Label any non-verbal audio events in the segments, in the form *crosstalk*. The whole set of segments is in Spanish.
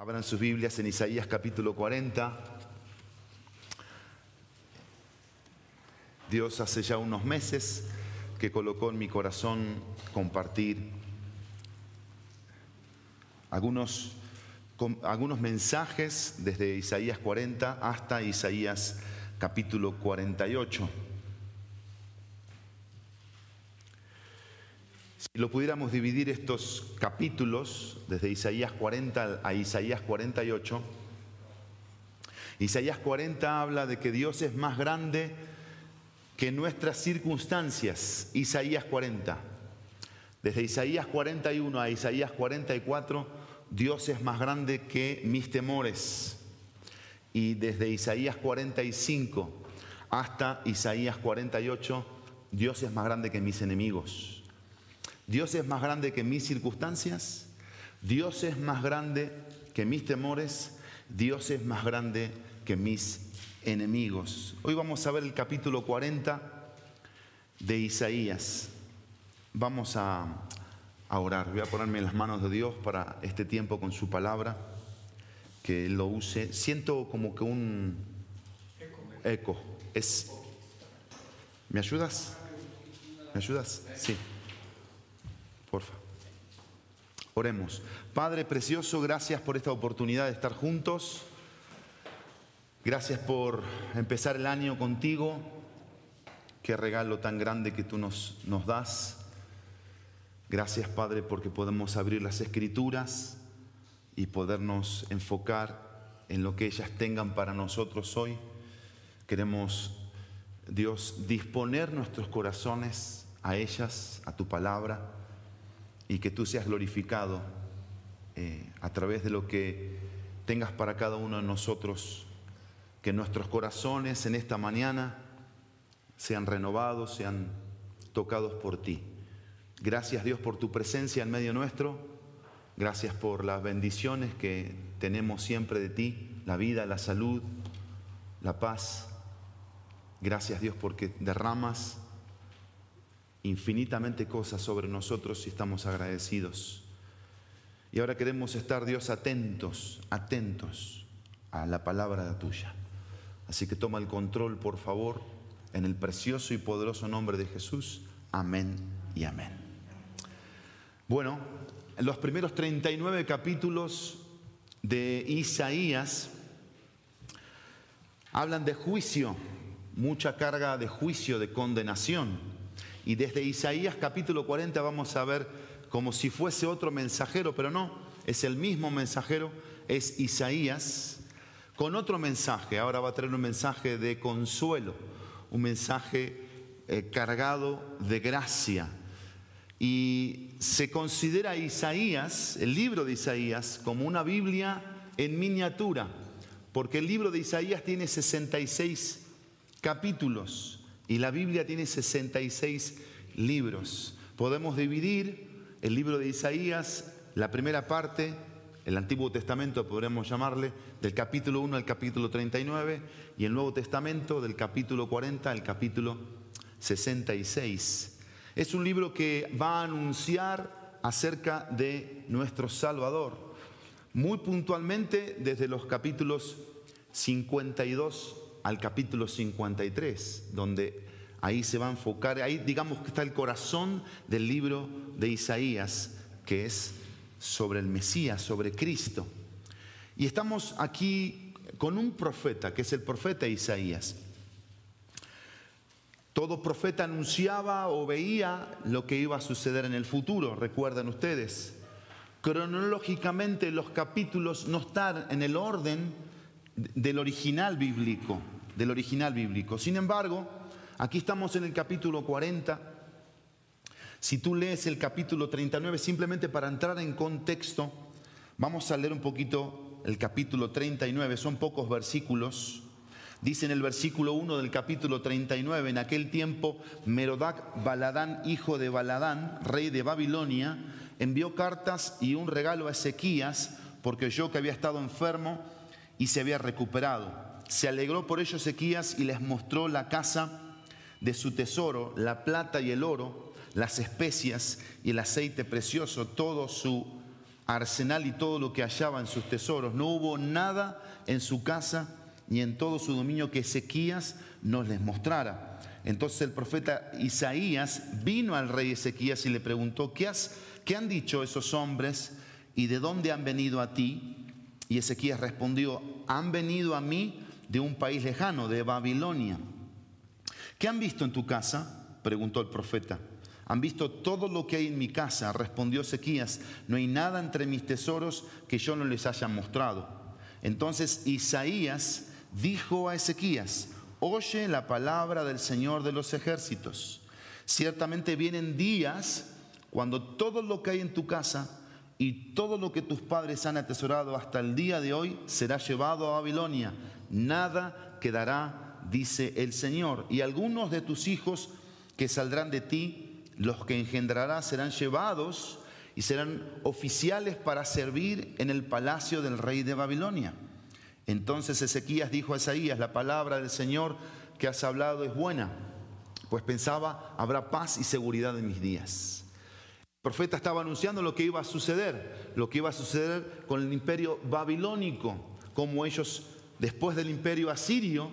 Abran sus Biblias en Isaías capítulo 40. Dios hace ya unos meses que colocó en mi corazón compartir algunos, algunos mensajes desde Isaías 40 hasta Isaías capítulo 48. Si lo pudiéramos dividir estos capítulos, desde Isaías 40 a Isaías 48, Isaías 40 habla de que Dios es más grande que nuestras circunstancias. Isaías 40. Desde Isaías 41 a Isaías 44, Dios es más grande que mis temores. Y desde Isaías 45 hasta Isaías 48, Dios es más grande que mis enemigos. Dios es más grande que mis circunstancias, Dios es más grande que mis temores, Dios es más grande que mis enemigos. Hoy vamos a ver el capítulo 40 de Isaías. Vamos a, orar. Voy a ponerme en las manos de Dios para este tiempo con su palabra, que Él lo use. Siento como que un eco. Es, ¿Me ayudas? ¿Me ayudas? Sí. Porfa. Oremos. Padre precioso, gracias por esta oportunidad de estar juntos. Gracias por empezar el año contigo. Qué regalo tan grande que tú nos, nos das. Gracias, Padre, porque podemos abrir las escrituras y podernos enfocar en lo que ellas tengan para nosotros hoy. Queremos, Dios, disponer nuestros corazones a ellas, a tu palabra y que tú seas glorificado eh, a través de lo que tengas para cada uno de nosotros, que nuestros corazones en esta mañana sean renovados, sean tocados por ti. Gracias Dios por tu presencia en medio nuestro, gracias por las bendiciones que tenemos siempre de ti, la vida, la salud, la paz. Gracias Dios porque derramas infinitamente cosas sobre nosotros y estamos agradecidos. Y ahora queremos estar, Dios, atentos, atentos a la palabra tuya. Así que toma el control, por favor, en el precioso y poderoso nombre de Jesús. Amén y amén. Bueno, en los primeros 39 capítulos de Isaías hablan de juicio, mucha carga de juicio, de condenación. Y desde Isaías capítulo 40 vamos a ver como si fuese otro mensajero, pero no, es el mismo mensajero, es Isaías, con otro mensaje. Ahora va a traer un mensaje de consuelo, un mensaje eh, cargado de gracia. Y se considera Isaías, el libro de Isaías, como una Biblia en miniatura, porque el libro de Isaías tiene 66 capítulos. Y la Biblia tiene 66 libros. Podemos dividir el libro de Isaías, la primera parte, el Antiguo Testamento podremos llamarle, del capítulo 1 al capítulo 39, y el Nuevo Testamento del capítulo 40 al capítulo 66. Es un libro que va a anunciar acerca de nuestro Salvador, muy puntualmente desde los capítulos 52 al capítulo 53, donde ahí se va a enfocar, ahí digamos que está el corazón del libro de Isaías, que es sobre el Mesías, sobre Cristo. Y estamos aquí con un profeta, que es el profeta Isaías. Todo profeta anunciaba o veía lo que iba a suceder en el futuro, recuerdan ustedes. Cronológicamente los capítulos no están en el orden del original bíblico, del original bíblico. Sin embargo, aquí estamos en el capítulo 40. Si tú lees el capítulo 39, simplemente para entrar en contexto, vamos a leer un poquito el capítulo 39, son pocos versículos. Dice en el versículo 1 del capítulo 39, en aquel tiempo Merodac Baladán, hijo de Baladán, rey de Babilonia, envió cartas y un regalo a Ezequías, porque yo que había estado enfermo, y se había recuperado. Se alegró por ello Ezequías y les mostró la casa de su tesoro, la plata y el oro, las especias y el aceite precioso, todo su arsenal y todo lo que hallaba en sus tesoros. No hubo nada en su casa ni en todo su dominio que Ezequías nos les mostrara. Entonces el profeta Isaías vino al rey Ezequías y le preguntó, ¿qué, has, ¿qué han dicho esos hombres y de dónde han venido a ti? Y Ezequías respondió, han venido a mí de un país lejano, de Babilonia. ¿Qué han visto en tu casa? preguntó el profeta. Han visto todo lo que hay en mi casa, respondió Ezequías. No hay nada entre mis tesoros que yo no les haya mostrado. Entonces Isaías dijo a Ezequías, oye la palabra del Señor de los ejércitos. Ciertamente vienen días cuando todo lo que hay en tu casa y todo lo que tus padres han atesorado hasta el día de hoy será llevado a Babilonia. Nada quedará, dice el Señor. Y algunos de tus hijos que saldrán de ti los que engendrará serán llevados y serán oficiales para servir en el palacio del rey de Babilonia. Entonces Ezequías dijo a Isaías, la palabra del Señor que has hablado es buena, pues pensaba, habrá paz y seguridad en mis días. El profeta estaba anunciando lo que iba a suceder, lo que iba a suceder con el imperio babilónico, como ellos después del imperio asirio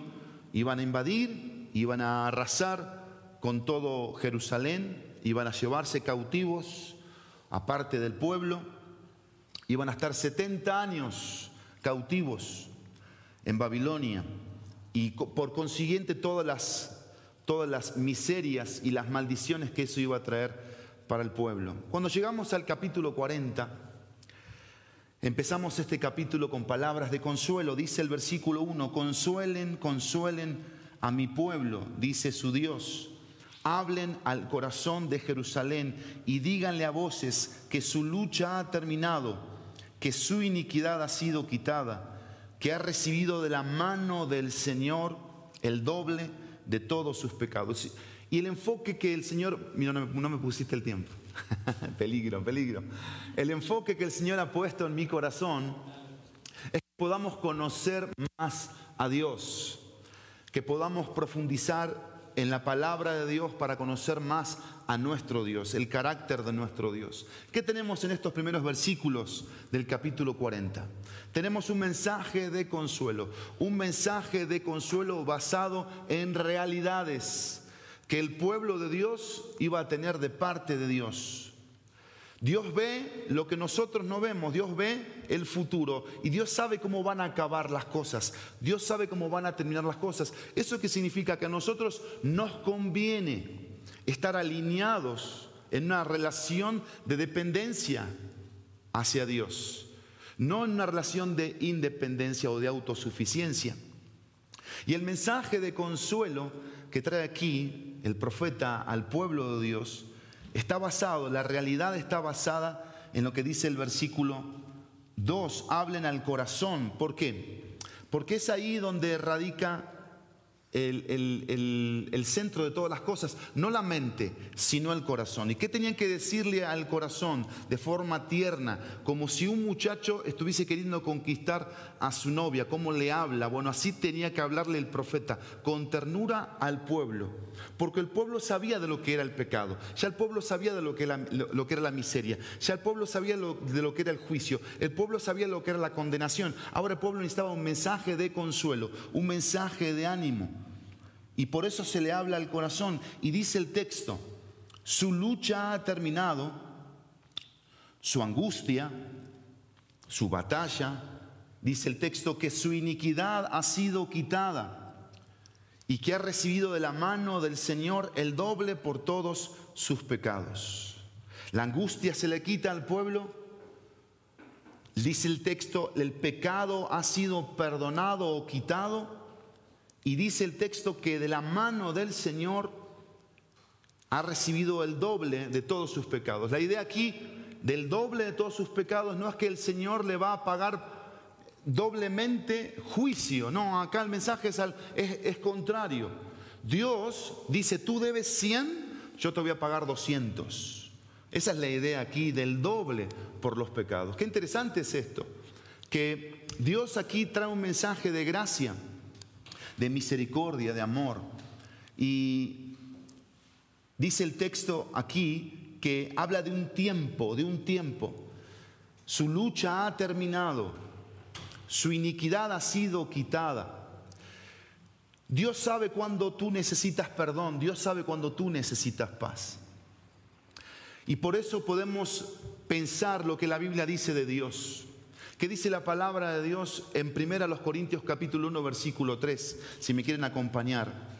iban a invadir, iban a arrasar con todo Jerusalén, iban a llevarse cautivos aparte del pueblo, iban a estar 70 años cautivos en Babilonia y por consiguiente todas las, todas las miserias y las maldiciones que eso iba a traer para el pueblo. Cuando llegamos al capítulo 40, empezamos este capítulo con palabras de consuelo. Dice el versículo 1, consuelen, consuelen a mi pueblo, dice su Dios hablen al corazón de Jerusalén y díganle a voces que su lucha ha terminado, que su iniquidad ha sido quitada, que ha recibido de la mano del Señor el doble de todos sus pecados. Y el enfoque que el Señor, mira, no me, pusiste el tiempo, *laughs* peligro, peligro. El enfoque que el Señor ha puesto en mi corazón es que podamos conocer más a Dios, que podamos profundizar en la palabra de Dios para conocer más a nuestro Dios, el carácter de nuestro Dios. ¿Qué tenemos en estos primeros versículos del capítulo 40? Tenemos un mensaje de consuelo, un mensaje de consuelo basado en realidades que el pueblo de Dios iba a tener de parte de Dios. Dios ve lo que nosotros no vemos, Dios ve el futuro y Dios sabe cómo van a acabar las cosas, Dios sabe cómo van a terminar las cosas. ¿Eso qué significa? Que a nosotros nos conviene estar alineados en una relación de dependencia hacia Dios, no en una relación de independencia o de autosuficiencia. Y el mensaje de consuelo que trae aquí el profeta al pueblo de Dios, está basado, la realidad está basada en lo que dice el versículo 2, hablen al corazón. ¿Por qué? Porque es ahí donde radica el, centro de todas las cosas, no la mente, sino el corazón. ¿Y qué tenían que decirle al corazón de forma tierna, como si un muchacho estuviese queriendo conquistar a su novia? ¿Cómo le habla? Bueno, así tenía que hablarle el profeta, con ternura al pueblo, porque el pueblo sabía de lo que era el pecado, ya el pueblo sabía de lo que era, la miseria, ya el pueblo sabía de lo que era el juicio, el pueblo sabía lo que era la condenación. Ahora el pueblo necesitaba un mensaje de consuelo, un mensaje de ánimo. Y por eso se le habla al corazón. Y dice el texto, su lucha ha terminado, su angustia, su batalla. Dice el texto que su iniquidad ha sido quitada y que ha recibido de la mano del Señor el doble por todos sus pecados. La angustia se le quita al pueblo. Dice el texto, el pecado ha sido perdonado o quitado y dice el texto que de la mano del Señor ha recibido el doble de todos sus pecados. La idea aquí del doble de todos sus pecados no es que el Señor le va a pagar doblemente juicio. No, acá el mensaje es, es, contrario. Dios dice, tú debes 100, yo te voy a pagar 200. Esa es la idea aquí del doble por los pecados. Qué interesante es esto, que Dios aquí trae un mensaje de gracia de misericordia, de amor. Y dice el texto aquí que habla de un tiempo, de un tiempo. Su lucha ha terminado. Su iniquidad ha sido quitada. Dios sabe cuando tú necesitas perdón. Dios sabe cuando tú necesitas paz. Y por eso podemos pensar lo que la Biblia dice de Dios. ¿Qué dice la palabra de Dios en 1 Corintios capítulo 1 versículo 3? Si me quieren acompañar.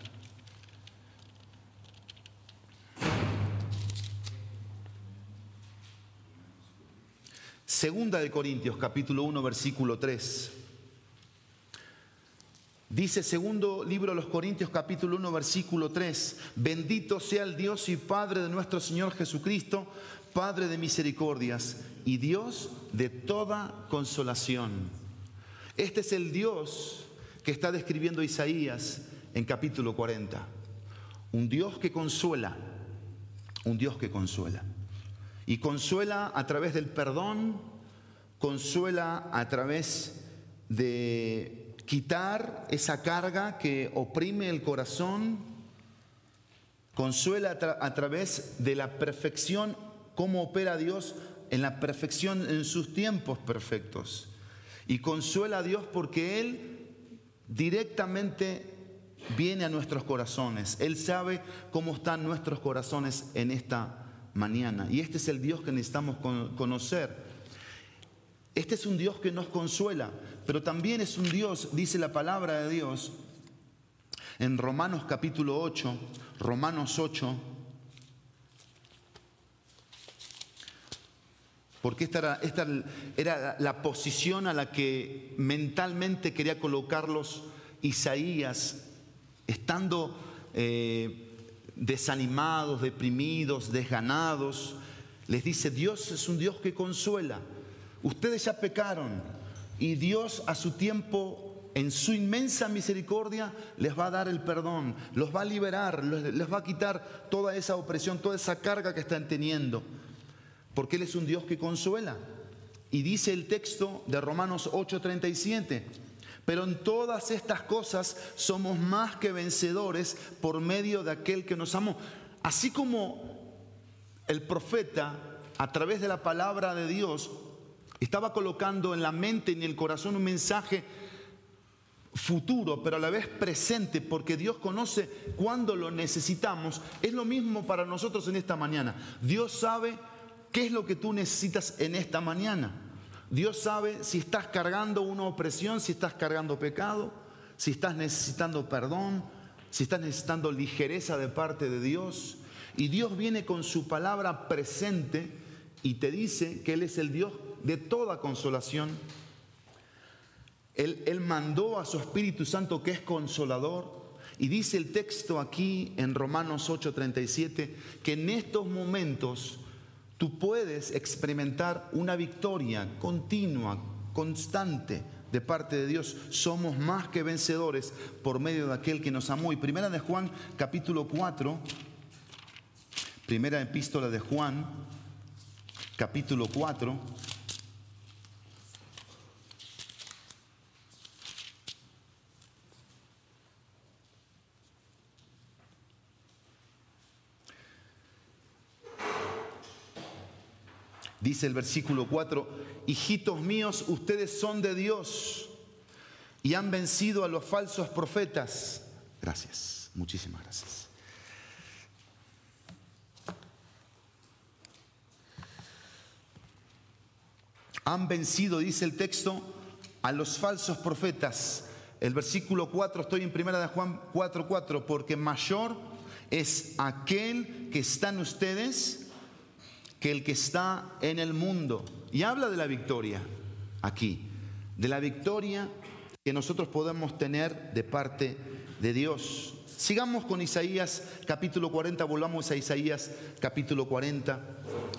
Segunda de Corintios, capítulo 1, versículo 3. Dice segundo libro de los Corintios, capítulo 1, versículo 3. Bendito sea el Dios y Padre de nuestro Señor Jesucristo, Padre de misericordias y Dios de toda consolación. Este es el Dios que está describiendo Isaías en capítulo 40. Un Dios que consuela, un Dios que consuela. Y consuela a través del perdón, consuela a través de quitar esa carga que oprime el corazón, consuela a, través de la perfección, cómo opera Dios en la perfección en sus tiempos perfectos. Y consuela a Dios porque Él directamente viene a nuestros corazones. Él sabe cómo están nuestros corazones en esta mañana. Y este es el Dios que necesitamos conocer. Este es un Dios que nos consuela, pero también es un Dios, dice la palabra de Dios, en Romanos capítulo 8, Romanos 8, porque esta era, la posición a la que mentalmente quería colocarlos Isaías, estando eh, desanimados, deprimidos, desganados. Les dice, Dios es un Dios que consuela. Ustedes ya pecaron y Dios a su tiempo, en su inmensa misericordia, les va a dar el perdón, los va a liberar, les va a quitar toda esa opresión, toda esa carga que están teniendo. Porque Él es un Dios que consuela. Y dice el texto de Romanos 8:37, pero en todas estas cosas somos más que vencedores por medio de aquel que nos amó. Así como el profeta, a través de la palabra de Dios, estaba colocando en la mente y en el corazón un mensaje futuro, pero a la vez presente, porque Dios conoce cuándo lo necesitamos. Es lo mismo para nosotros en esta mañana. Dios sabe qué es lo que tú necesitas en esta mañana. Dios sabe si estás cargando una opresión, si estás cargando pecado, si estás necesitando perdón, si estás necesitando ligereza de parte de Dios. Y Dios viene con su palabra presente y te dice que Él es el Dios de toda consolación. Él, él mandó a su Espíritu Santo que es consolador. Y dice el texto aquí en Romanos 8:37 que en estos momentos tú puedes experimentar una victoria continua, constante de parte de Dios. Somos más que vencedores por medio de aquel que nos amó. Y primera de Juan, capítulo 4, primera epístola de Juan, capítulo 4. Dice el versículo 4, hijitos míos, ustedes son de Dios y han vencido a los falsos profetas. Gracias, muchísimas gracias. Han vencido, dice el texto, a los falsos profetas. El versículo 4, estoy en primera de Juan 4, 4, porque mayor es aquel que está en ustedes que el que está en el mundo. Y habla de la victoria aquí, de la victoria que nosotros podemos tener de parte de Dios. Sigamos con Isaías capítulo 40, volvamos a Isaías capítulo 40.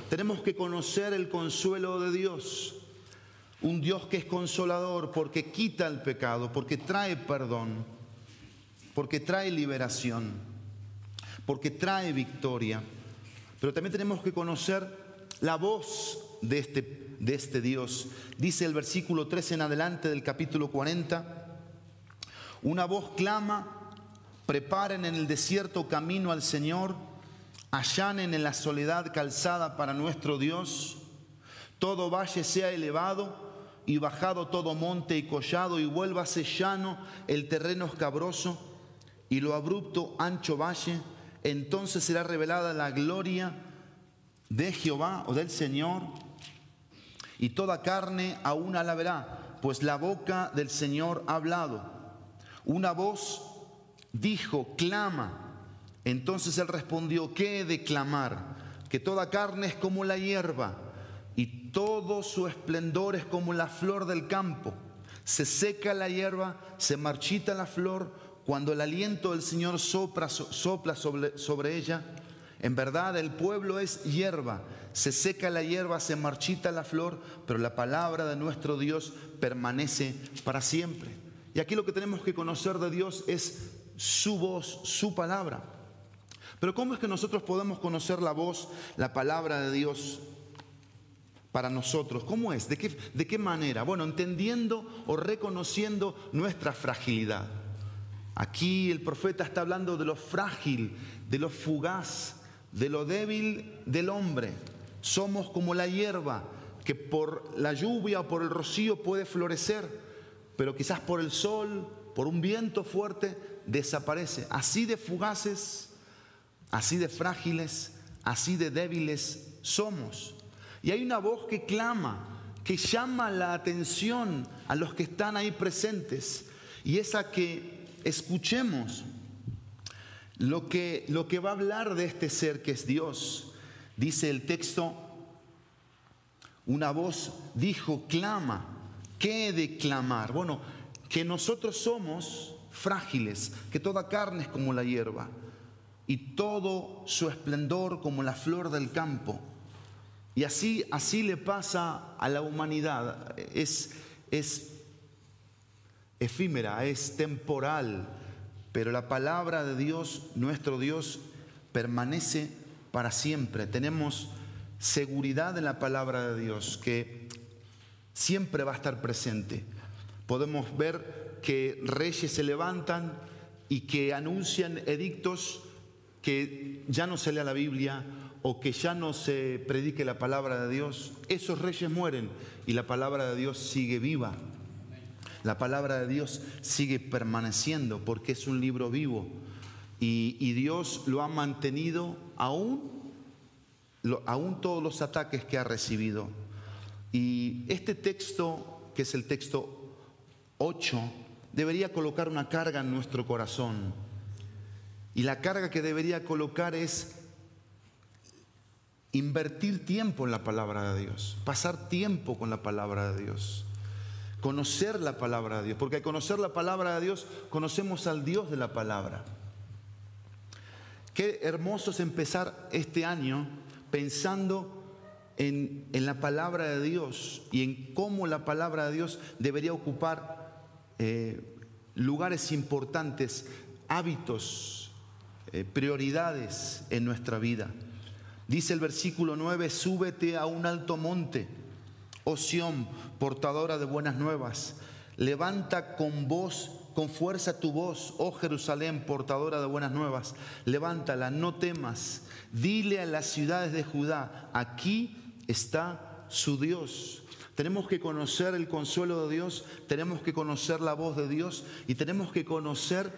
Tenemos que conocer el consuelo de Dios, un Dios que es consolador porque quita el pecado, porque trae perdón, porque trae liberación, porque trae victoria. Pero también tenemos que conocer la voz de este, de este Dios. Dice el versículo 13 en adelante del capítulo 40, una voz clama, preparen en el desierto camino al Señor, allanen en la soledad calzada para nuestro Dios. todo valle sea elevado y bajado todo monte y collado y vuélvase llano el terreno escabroso y lo abrupto ancho valle, entonces será revelada la gloria de Jehová o del Señor y toda carne aún la verá, pues la boca del Señor ha hablado. Una voz dijo, clama. Entonces él respondió, ¿qué he de clamar? Que toda carne es como la hierba y todo su esplendor es como la flor del campo. Se seca la hierba, se marchita la flor, cuando el aliento del Señor sopla, sopla sobre, sobre ella. En verdad el pueblo es hierba, se seca la hierba, se marchita la flor, pero la palabra de nuestro Dios permanece para siempre. Y aquí lo que tenemos que conocer de Dios es su voz, su palabra. Pero ¿cómo es que nosotros podemos conocer la voz, la palabra de Dios para nosotros? ¿Cómo es? ¿De qué, de qué manera? Bueno, entendiendo o reconociendo nuestra fragilidad. Aquí el profeta está hablando de lo frágil, de lo fugaz, de lo débil del hombre. Somos como la hierba que por la lluvia o por el rocío puede florecer, pero quizás por el sol, por un viento fuerte, desaparece. Así de fugaces, así de frágiles, así de débiles somos. Y hay una voz que clama, que llama la atención a los que están ahí presentes, y esa que escuchemos lo que, lo que va a hablar de este ser que es Dios. Dice el texto, una voz dijo, clama, ¿qué de clamar? Bueno, que nosotros somos frágiles, que toda carne es como la hierba y todo su esplendor como la flor del campo. Y así, así le pasa a la humanidad. Es, es efímera, es temporal, pero la palabra de Dios, nuestro Dios, permanece para siempre. Tenemos seguridad en la palabra de Dios, que siempre va a estar presente. Podemos ver que reyes se levantan y que anuncian edictos que ya no se lea la Biblia o que ya no se predique la palabra de Dios. Esos reyes mueren y la palabra de Dios sigue viva. La palabra de Dios sigue permaneciendo porque es un libro vivo y, Dios lo ha mantenido aún, aún todos los ataques que ha recibido. Y este texto, que es el texto 8, debería colocar una carga en nuestro corazón. Y la carga que debería colocar es invertir tiempo en la palabra de Dios, pasar tiempo con la palabra de Dios conocer la palabra de Dios, porque al conocer la palabra de Dios conocemos al Dios de la palabra. Qué hermoso es empezar este año pensando en, la palabra de Dios y en cómo la palabra de Dios debería ocupar eh, lugares importantes, hábitos, eh, prioridades en nuestra vida. Dice el versículo 9, súbete a un alto monte oh Sión, portadora de buenas nuevas. Levanta con voz, con fuerza tu voz, oh Jerusalén, portadora de buenas nuevas. Levántala, no temas. Dile a las ciudades de Judá, aquí está su Dios. Tenemos que conocer el consuelo de Dios, tenemos que conocer la voz de Dios y tenemos que conocer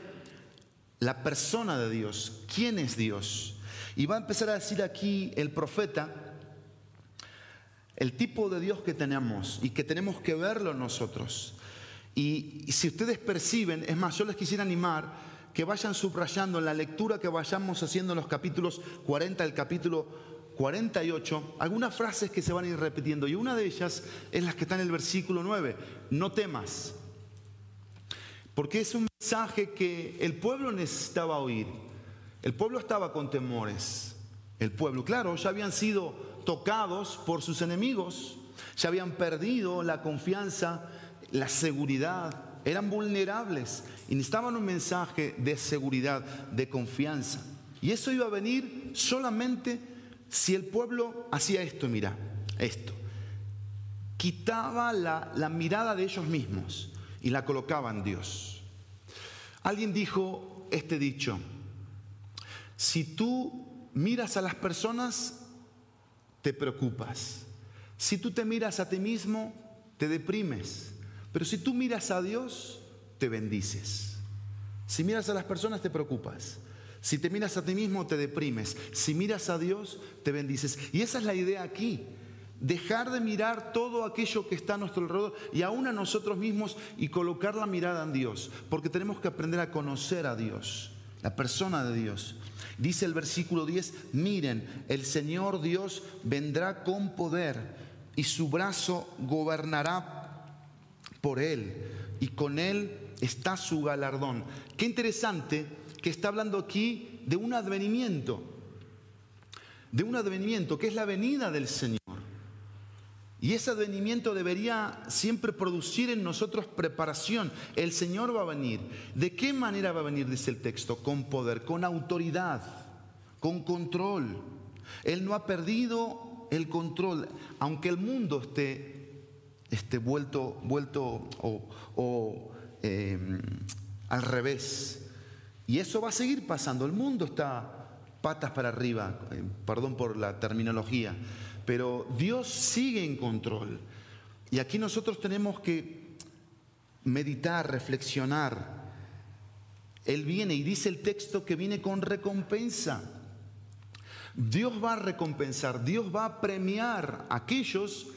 la persona de Dios. ¿Quién es Dios? Y va a empezar a decir aquí el profeta, el tipo de Dios que tenemos y que tenemos que verlo nosotros. Y, si ustedes perciben, es más, yo les quisiera animar que vayan subrayando en la lectura que vayamos haciendo en los capítulos 40 el capítulo 48, algunas frases que se van a ir repitiendo. Y una de ellas es la que está en el versículo 9, no temas. Porque es un mensaje que el pueblo necesitaba oír. El pueblo estaba con temores. El pueblo, claro, ya habían sido tocados por sus enemigos, se habían perdido la confianza, la seguridad, eran vulnerables y necesitaban un mensaje de seguridad, de confianza. Y eso iba a venir solamente si el pueblo hacía esto, mira, esto. Quitaba la, mirada de ellos mismos y la colocaba en Dios. Alguien dijo este dicho, si tú miras a las personas, te preocupas. Si tú te miras a ti mismo, te deprimes. Pero si tú miras a Dios, te bendices. Si miras a las personas, te preocupas. Si te miras a ti mismo, te deprimes. Si miras a Dios, te bendices. Y esa es la idea aquí. Dejar de mirar todo aquello que está a nuestro alrededor y aún a nosotros mismos y colocar la mirada en Dios. Porque tenemos que aprender a conocer a Dios, la persona de Dios. Dice el versículo 10, miren, el Señor Dios vendrá con poder y su brazo gobernará por él y con él está su galardón. Qué interesante que está hablando aquí de un advenimiento, de un advenimiento que es la venida del Señor. Y ese advenimiento debería siempre producir en nosotros preparación. El Señor va a venir. ¿De qué manera va a venir? Dice el texto. Con poder, con autoridad, con control. Él no ha perdido el control, aunque el mundo esté, esté vuelto, vuelto o, em, al revés. Y eso va a seguir pasando. El mundo está patas para arriba, perdón por la terminología, pero Dios sigue en control. Y aquí nosotros tenemos que meditar, reflexionar. Él viene y dice el texto que viene con recompensa. Dios va a recompensar, Dios va a premiar a aquellos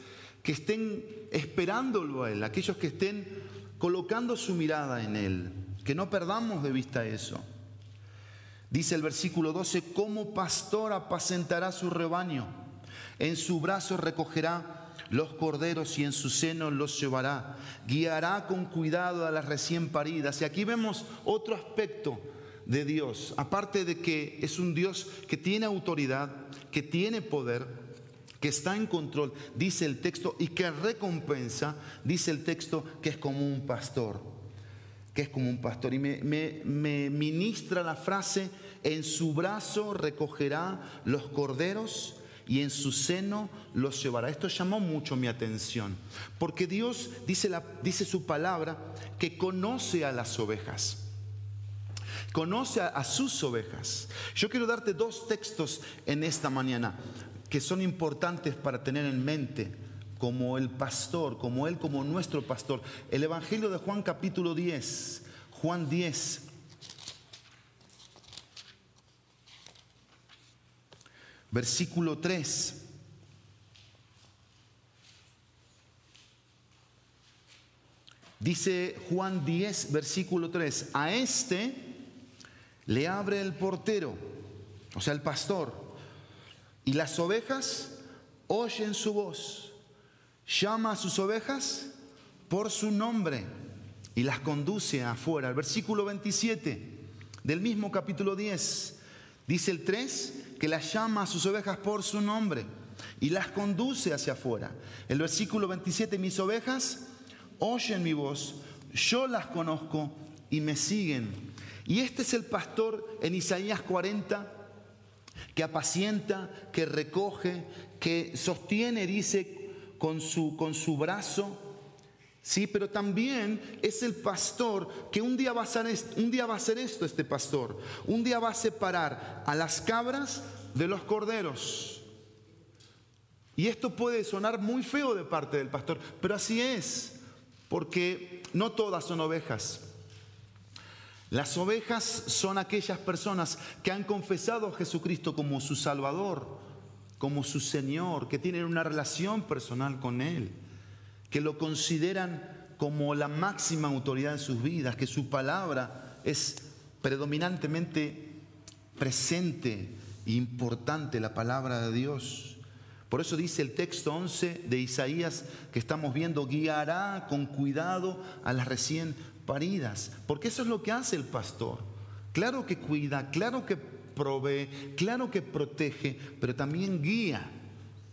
que estén esperándolo a Él, aquellos que estén colocando su mirada en Él. Que no perdamos de vista eso. Dice el versículo 12, como pastor apacentará su rebaño, en su brazo recogerá los corderos y en su seno los llevará, guiará con cuidado a las recién paridas. Y aquí vemos otro aspecto de Dios, aparte de que es un Dios que tiene autoridad, que tiene poder, que está en control, dice el texto, y que recompensa, dice el texto, que es como un pastor que es como un pastor. Y me, ministra la frase, en su brazo recogerá los corderos y en su seno los llevará. Esto llamó mucho mi atención, porque Dios dice, la, dice su palabra que conoce a las ovejas. Conoce a sus ovejas. Yo quiero darte dos textos en esta mañana que son importantes para tener en mente como el pastor, como Él, como nuestro pastor. El Evangelio de Juan capítulo 10, Juan 10. Versículo 3. Dice Juan 10, versículo 3, a este le abre el portero, o sea, el pastor, y las ovejas oyen su voz llama a sus ovejas por su nombre y las conduce afuera. El versículo 27 del mismo capítulo 10 dice el 3 que las llama a sus ovejas por su nombre y las conduce hacia afuera. El versículo 27, mis ovejas oyen mi voz, yo las conozco y me siguen. Y este es el pastor en Isaías 40 que apacienta, que recoge, que sostiene, dice, con su, con su brazo. Sí, pero también es el pastor que un día, va a hacer, un día va a hacer esto, este pastor. Un día va a separar a las cabras de los corderos. Y esto puede sonar muy feo de parte del pastor, pero así es, porque no todas son ovejas. Las ovejas son aquellas personas que han confesado a Jesucristo como su Salvador, como su Señor, que tienen una relación personal con Él, que lo consideran como la máxima autoridad en sus vidas, que su palabra es predominantemente presente e importante, la palabra de Dios. Por eso dice el texto 11 de Isaías que estamos viendo, guiará con cuidado a las recién paridas, porque eso es lo que hace el pastor. Claro que cuida, claro que provee, claro que protege, pero también guía.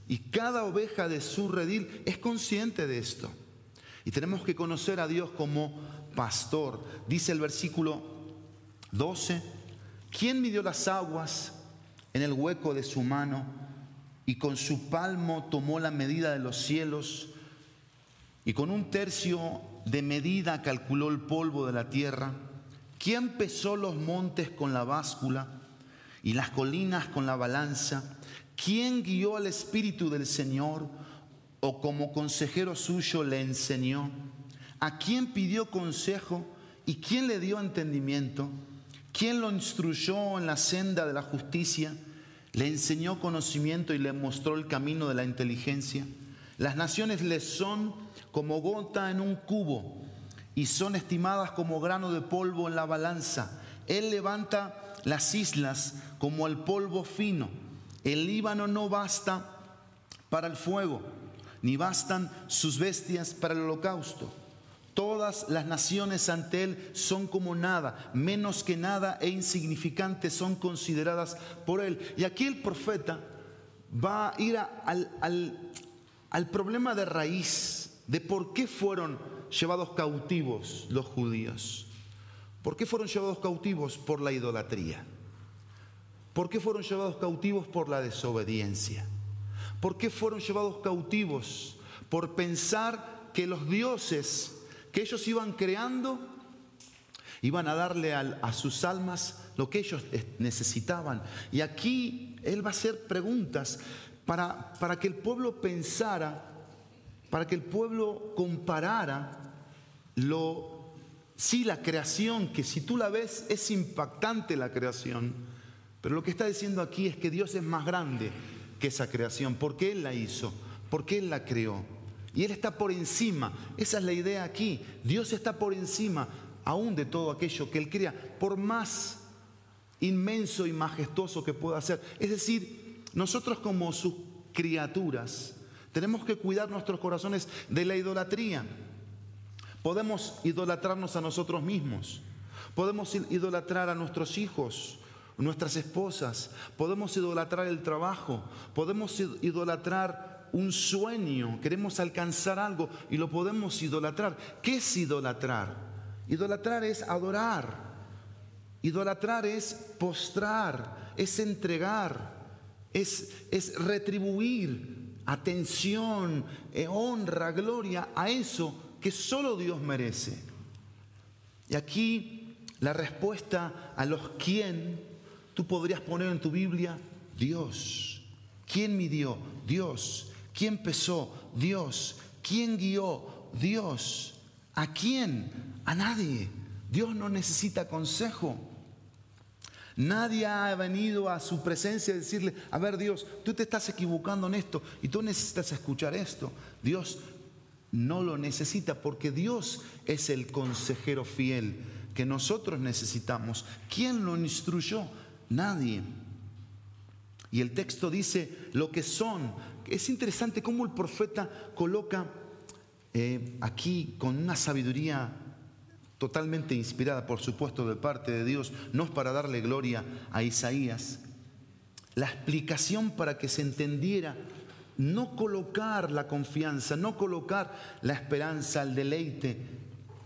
Y cada oveja de su redil es consciente de esto. Y tenemos que conocer a Dios como pastor. Dice el versículo 12, ¿quién midió las aguas en el hueco de su mano y con su palmo tomó la medida de los cielos y con un tercio de medida calculó el polvo de la tierra? ¿Quién pesó los montes con la báscula? y las colinas con la balanza. ¿Quién guió al Espíritu del Señor o como consejero suyo le enseñó? ¿A quién pidió consejo y quién le dio entendimiento? ¿Quién lo instruyó en la senda de la justicia? ¿Le enseñó conocimiento y le mostró el camino de la inteligencia? Las naciones le son como gota en un cubo y son estimadas como grano de polvo en la balanza. Él levanta las islas como el polvo fino. El Líbano no basta para el fuego, ni bastan sus bestias para el holocausto. Todas las naciones ante Él son como nada, menos que nada e insignificantes son consideradas por Él. Y aquí el profeta va a ir al, al problema de raíz, de por qué fueron llevados cautivos los judíos. ¿Por qué fueron llevados cautivos? Por la idolatría. ¿Por qué fueron llevados cautivos? Por la desobediencia. ¿Por qué fueron llevados cautivos? Por pensar que los dioses que ellos iban creando iban a darle a, sus almas lo que ellos necesitaban. Y aquí Él va a hacer preguntas para, para que el pueblo pensara, para que el pueblo comparara lo, sí, la creación, que si tú la ves es impactante la creación, pero lo que está diciendo aquí es que Dios es más grande que esa creación, porque Él la hizo, porque Él la creó. Y Él está por encima, esa es la idea aquí, Dios está por encima aún de todo aquello que Él crea, por más inmenso y majestuoso que pueda ser. Es decir, nosotros como sus criaturas tenemos que cuidar nuestros corazones de la idolatría. Podemos idolatrarnos a nosotros mismos, podemos idolatrar a nuestros hijos, nuestras esposas, podemos idolatrar el trabajo, podemos idolatrar un sueño, queremos alcanzar algo y lo podemos idolatrar. ¿Qué es idolatrar? Idolatrar es adorar, idolatrar es postrar, es entregar, es, es retribuir atención, eh, honra, gloria a eso que solo Dios merece. Y aquí la respuesta a los quién tú podrías poner en tu Biblia Dios. ¿Quién midió? Dios. ¿Quién pesó? Dios. ¿Quién guió? Dios. ¿A quién? A nadie. Dios no necesita consejo. Nadie ha venido a su presencia a decirle, a ver Dios, tú te estás equivocando en esto y tú necesitas escuchar esto. Dios no lo necesita porque Dios es el consejero fiel que nosotros necesitamos. ¿Quién lo instruyó? Nadie. Y el texto dice lo que son. Es interesante cómo el profeta coloca eh, aquí con una sabiduría totalmente inspirada, por supuesto, de parte de Dios, no es para darle gloria a Isaías, la explicación para que se entendiera no colocar la confianza, no colocar la esperanza, el deleite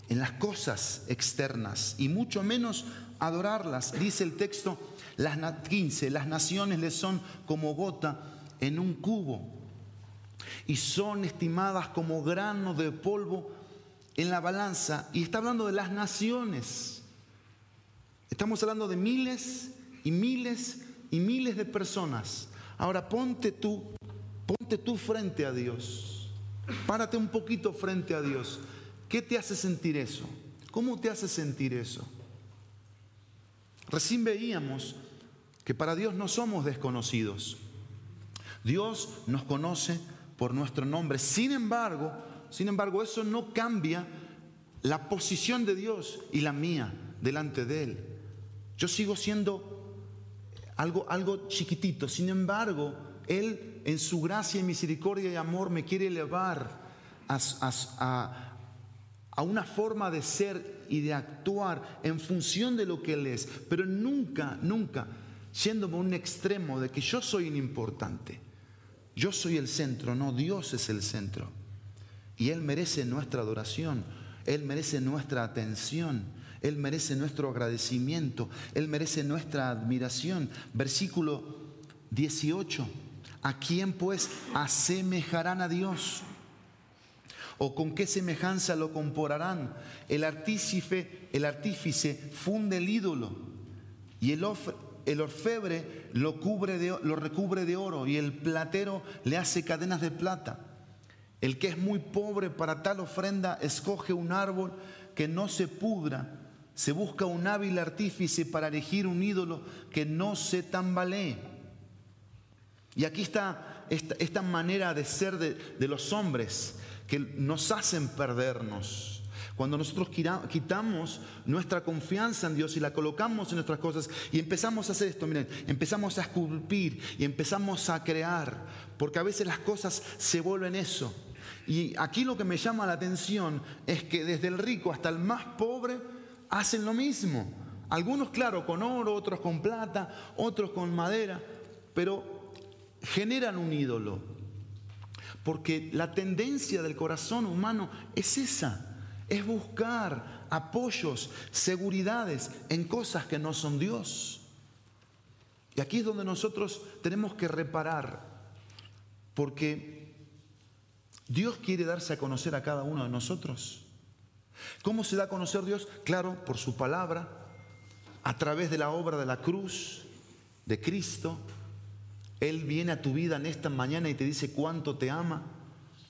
en las cosas externas y mucho menos adorarlas. Dice el texto las 15, las naciones le son como gota en un cubo y son estimadas como grano de polvo en la balanza. Y está hablando de las naciones. Estamos hablando de miles y miles y miles de personas. Ahora ponte tú Ponte tú frente a Dios. Párate un poquito frente a Dios. ¿Qué te hace sentir eso? ¿Cómo te hace sentir eso? Recién veíamos que para Dios no somos desconocidos. Dios nos conoce por nuestro nombre. Sin embargo, sin embargo, eso no cambia la posición de Dios y la mía delante de Él. Yo sigo siendo algo, algo chiquitito. Sin embargo, Él en su gracia y misericordia y amor me quiere elevar a, una forma de ser y de actuar en función de lo que Él es, pero nunca, nunca yéndome a un extremo de que yo soy importante. Yo soy el centro, no, Dios es el centro. Y Él merece nuestra adoración, Él merece nuestra atención, Él merece nuestro agradecimiento, Él merece nuestra admiración. Versículo 18. ¿A quién pues asemejarán a Dios? ¿O con qué semejanza lo compararán? El artífice, el artífice funde el ídolo y el, orfebre lo, cubre de, lo recubre de oro y el platero le hace cadenas de plata. El que es muy pobre para tal ofrenda escoge un árbol que no se pudra. Se busca un hábil artífice para elegir un ídolo que no se tambalee. Y aquí está esta, manera de ser de los hombres que nos hacen perdernos. Cuando nosotros quitamos nuestra confianza en Dios y la colocamos en nuestras cosas y empezamos a hacer esto, miren, empezamos a esculpir y empezamos a crear, porque a veces las cosas se vuelven eso. Y aquí lo que me llama la atención es que desde el rico hasta el más pobre hacen lo mismo. Algunos, claro, con oro, otros con plata, otros con madera, pero generan un ídolo. Porque la tendencia del corazón humano es esa es buscar apoyos, seguridades en cosas que no son Dios. Y aquí es donde nosotros tenemos que reparar, porque Dios quiere darse a conocer a cada uno de nosotros. ¿Cómo se da a conocer Dios? Claro, por su palabra, a través de la obra de la cruz de Cristo. Él viene a tu vida en esta mañana y te dice cuánto te ama,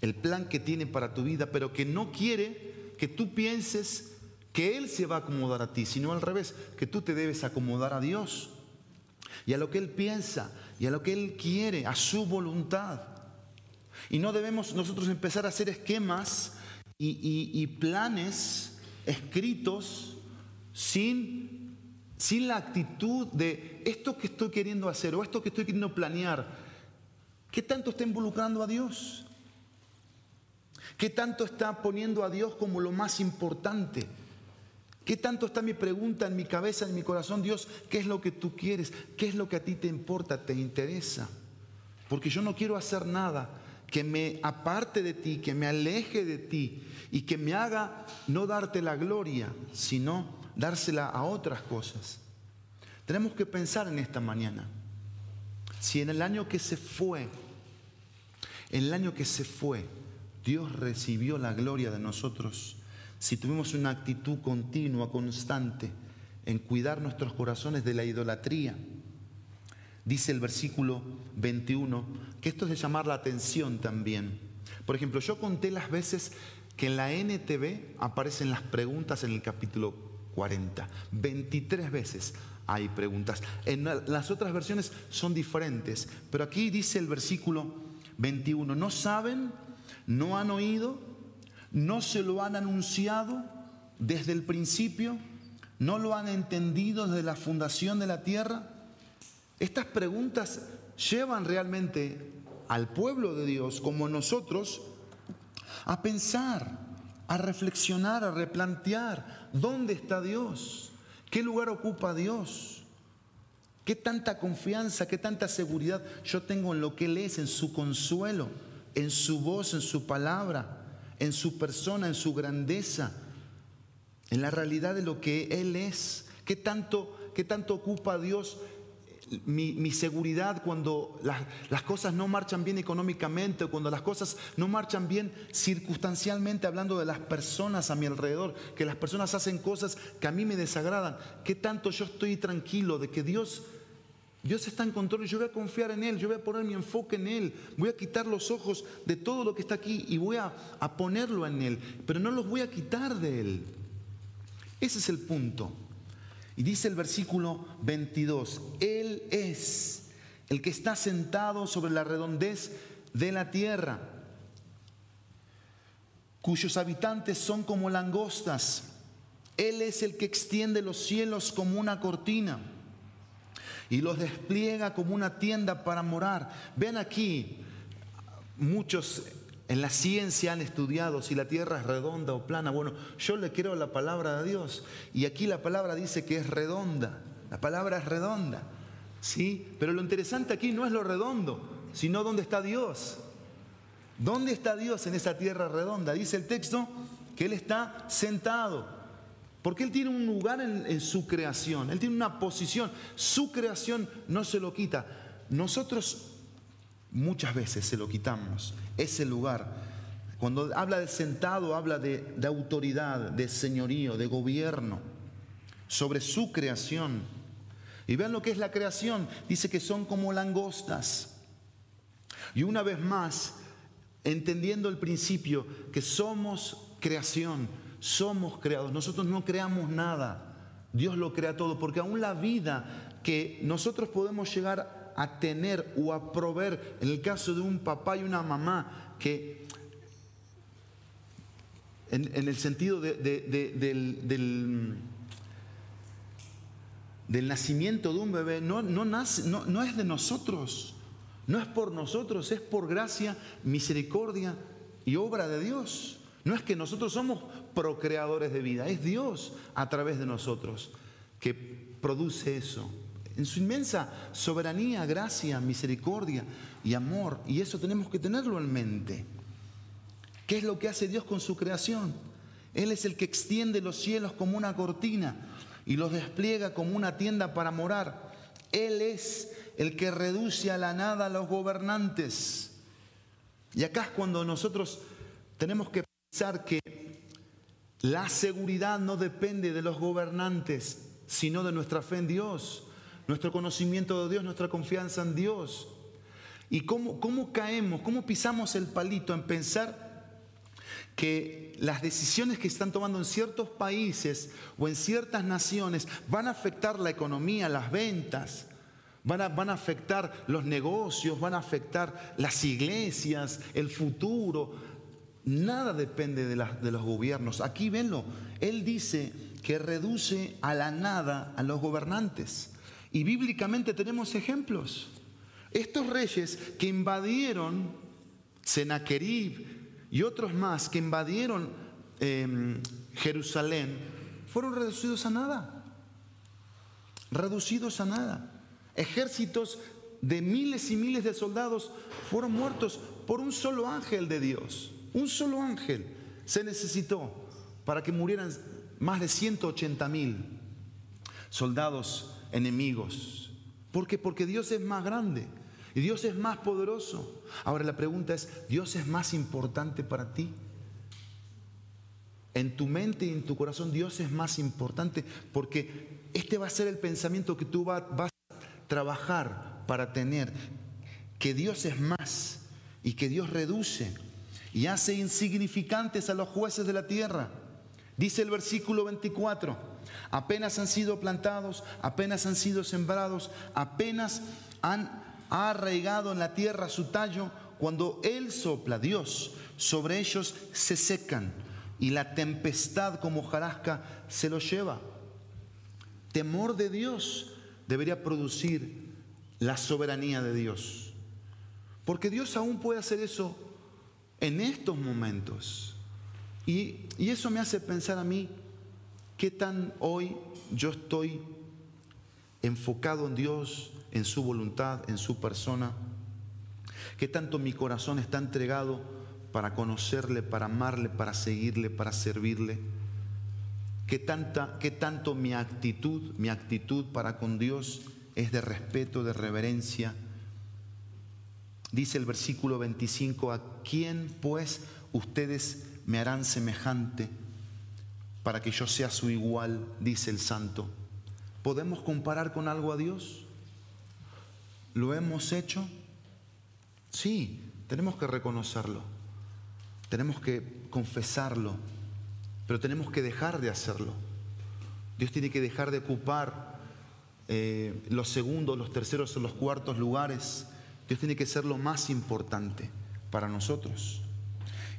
el plan que tiene para tu vida, pero que no quiere que tú pienses que Él se va a acomodar a ti, sino al revés, que tú te debes acomodar a Dios y a lo que Él piensa y a lo que Él quiere, a su voluntad. Y no debemos nosotros empezar a hacer esquemas y, planes escritos sin, sin la actitud de esto que estoy queriendo hacer o esto que estoy queriendo planear. ¿Qué tanto está involucrando a Dios? ¿Qué tanto está poniendo a Dios como lo más importante? ¿Qué tanto está mi pregunta en mi cabeza, en mi corazón? Dios, ¿qué es lo que tú quieres? ¿Qué es lo que a ti te importa, te interesa? Porque yo no quiero hacer nada que me aparte de ti, que me aleje de ti y que me haga no darte la gloria, sino dársela a otras cosas. Tenemos que pensar en esta mañana. Si en el año que se fue, en el año que se fue, Dios recibió la gloria de nosotros si tuvimos una actitud continua, constante, en cuidar nuestros corazones de la idolatría. Dice el versículo 21 que esto es de llamar la atención también. Por ejemplo, yo conté las veces que en la NTV aparecen las preguntas en el capítulo 40. 23 veces hay preguntas. En las otras versiones son diferentes, pero aquí dice el versículo 21, no saben no han oído, no se lo han anunciado desde el principio, no lo han entendido desde la fundación de la tierra. Estas preguntas llevan realmente al pueblo de Dios como nosotros a pensar, a reflexionar, a replantear dónde está Dios, qué lugar ocupa Dios, qué tanta confianza, qué tanta seguridad yo tengo en lo que Él es, en su consuelo en su voz, en su palabra, en su persona, en su grandeza, en la realidad de lo que Él es. ¿Qué tanto, qué tanto ocupa Dios mi, seguridad cuando las, cosas no marchan bien económicamente o cuando las cosas no marchan bien circunstancialmente hablando de las personas a mi alrededor, que las personas hacen cosas que a mí me desagradan. ¿Qué tanto yo estoy tranquilo de que Dios Dios está en control y yo voy a confiar en Él, yo voy a poner mi enfoque en Él, voy a quitar los ojos de todo lo que está aquí y voy a, ponerlo en Él, pero no los voy a quitar de Él. Ese es el punto. Y dice el versículo 22, Él es el que está sentado sobre la redondez de la tierra, cuyos habitantes son como langostas. Él es el que extiende los cielos como una cortina y los despliega como una tienda para morar. Ven aquí, muchos en la ciencia han estudiado si la tierra es redonda o plana. Bueno, yo le quiero la palabra de Dios y aquí la palabra dice que es redonda. La palabra es redonda. ¿Sí? Pero lo interesante aquí no es lo redondo, sino dónde está Dios. ¿Dónde está Dios en esa tierra redonda? Dice el texto que Él está sentado. Porque Él tiene un lugar en, su creación, Él tiene una posición, su creación no se lo quita. Nosotros muchas veces se lo quitamos, ese lugar. Cuando habla de sentado, habla de, autoridad, de señorío, de gobierno sobre su creación. Y vean lo que es la creación. Dice que son como langostas. Y una vez más, entendiendo el principio que somos creación, somos creados, nosotros no creamos nada, Dios lo crea todo, porque aún la vida que nosotros podemos llegar a tener o a proveer, en el caso de un papá y una mamá, que en, el sentido del, del, nacimiento de un bebé, no, no, no es de nosotros, no es por nosotros, es por gracia, misericordia y obra de Dios. No es que nosotros somos procreadores de vida, es Dios a través de nosotros que produce eso. En su inmensa soberanía, gracia, misericordia y amor. Y eso tenemos que tenerlo en mente. ¿Qué es lo que hace Dios con su creación? Él es el que extiende los cielos como una cortina y los despliega como una tienda para morar. Él es el que reduce a la nada a los gobernantes. Y acá es cuando nosotros tenemos que pensar que la seguridad no depende de los gobernantes, sino de nuestra fe en Dios, nuestro conocimiento de Dios, nuestra confianza en Dios. ¿Y cómo, cómo caemos, cómo pisamos el palito en pensar que las decisiones que están tomando en ciertos países o en ciertas naciones van a afectar la economía, las ventas, van a, van a afectar los negocios, van a afectar las iglesias, el futuro? Nada depende de, de, los gobiernos. Aquí venlo. Él dice que reduce a la nada a los gobernantes. Y bíblicamente tenemos ejemplos. Estos reyes que invadieron Senaquerib y otros más que invadieron em, Jerusalén fueron reducidos a nada. Reducidos a nada. Ejércitos de miles y miles de soldados fueron muertos por un solo ángel de Dios. Un solo ángel se necesitó para que murieran más de 180 mil soldados enemigos. ¿Por qué? Porque Dios es más grande y Dios es más poderoso. Ahora la pregunta es, ¿Dios es más importante para ti? En tu mente y en tu corazón Dios es más importante porque este va a ser el pensamiento que tú vas a trabajar para tener, que Dios es más y que Dios reduce y hace insignificantes a los jueces de la tierra. Dice el versículo 24, apenas han sido plantados, apenas han sido sembrados, apenas han arraigado en la tierra su tallo, cuando Él sopla, Dios, sobre ellos se secan y la tempestad como jarasca se los lleva. Temor de Dios debería producir la soberanía de Dios. Porque Dios aún puede hacer eso en estos momentos. Y, eso me hace pensar a mí qué tan hoy yo estoy enfocado en Dios, en su voluntad, en su persona, qué tanto mi corazón está entregado para conocerle, para amarle, para seguirle, para servirle. Qué, tanta, qué tanto mi actitud, mi actitud para con Dios es de respeto, de reverencia, Dice el versículo 25, ¿a quién pues ustedes me harán semejante para que yo sea su igual? Dice el santo. ¿Podemos comparar con algo a Dios? ¿Lo hemos hecho? Sí, tenemos que reconocerlo, tenemos que confesarlo, pero tenemos que dejar de hacerlo. Dios tiene que dejar de ocupar eh, los segundos, los terceros o los cuartos lugares Dios tiene que ser lo más importante para nosotros.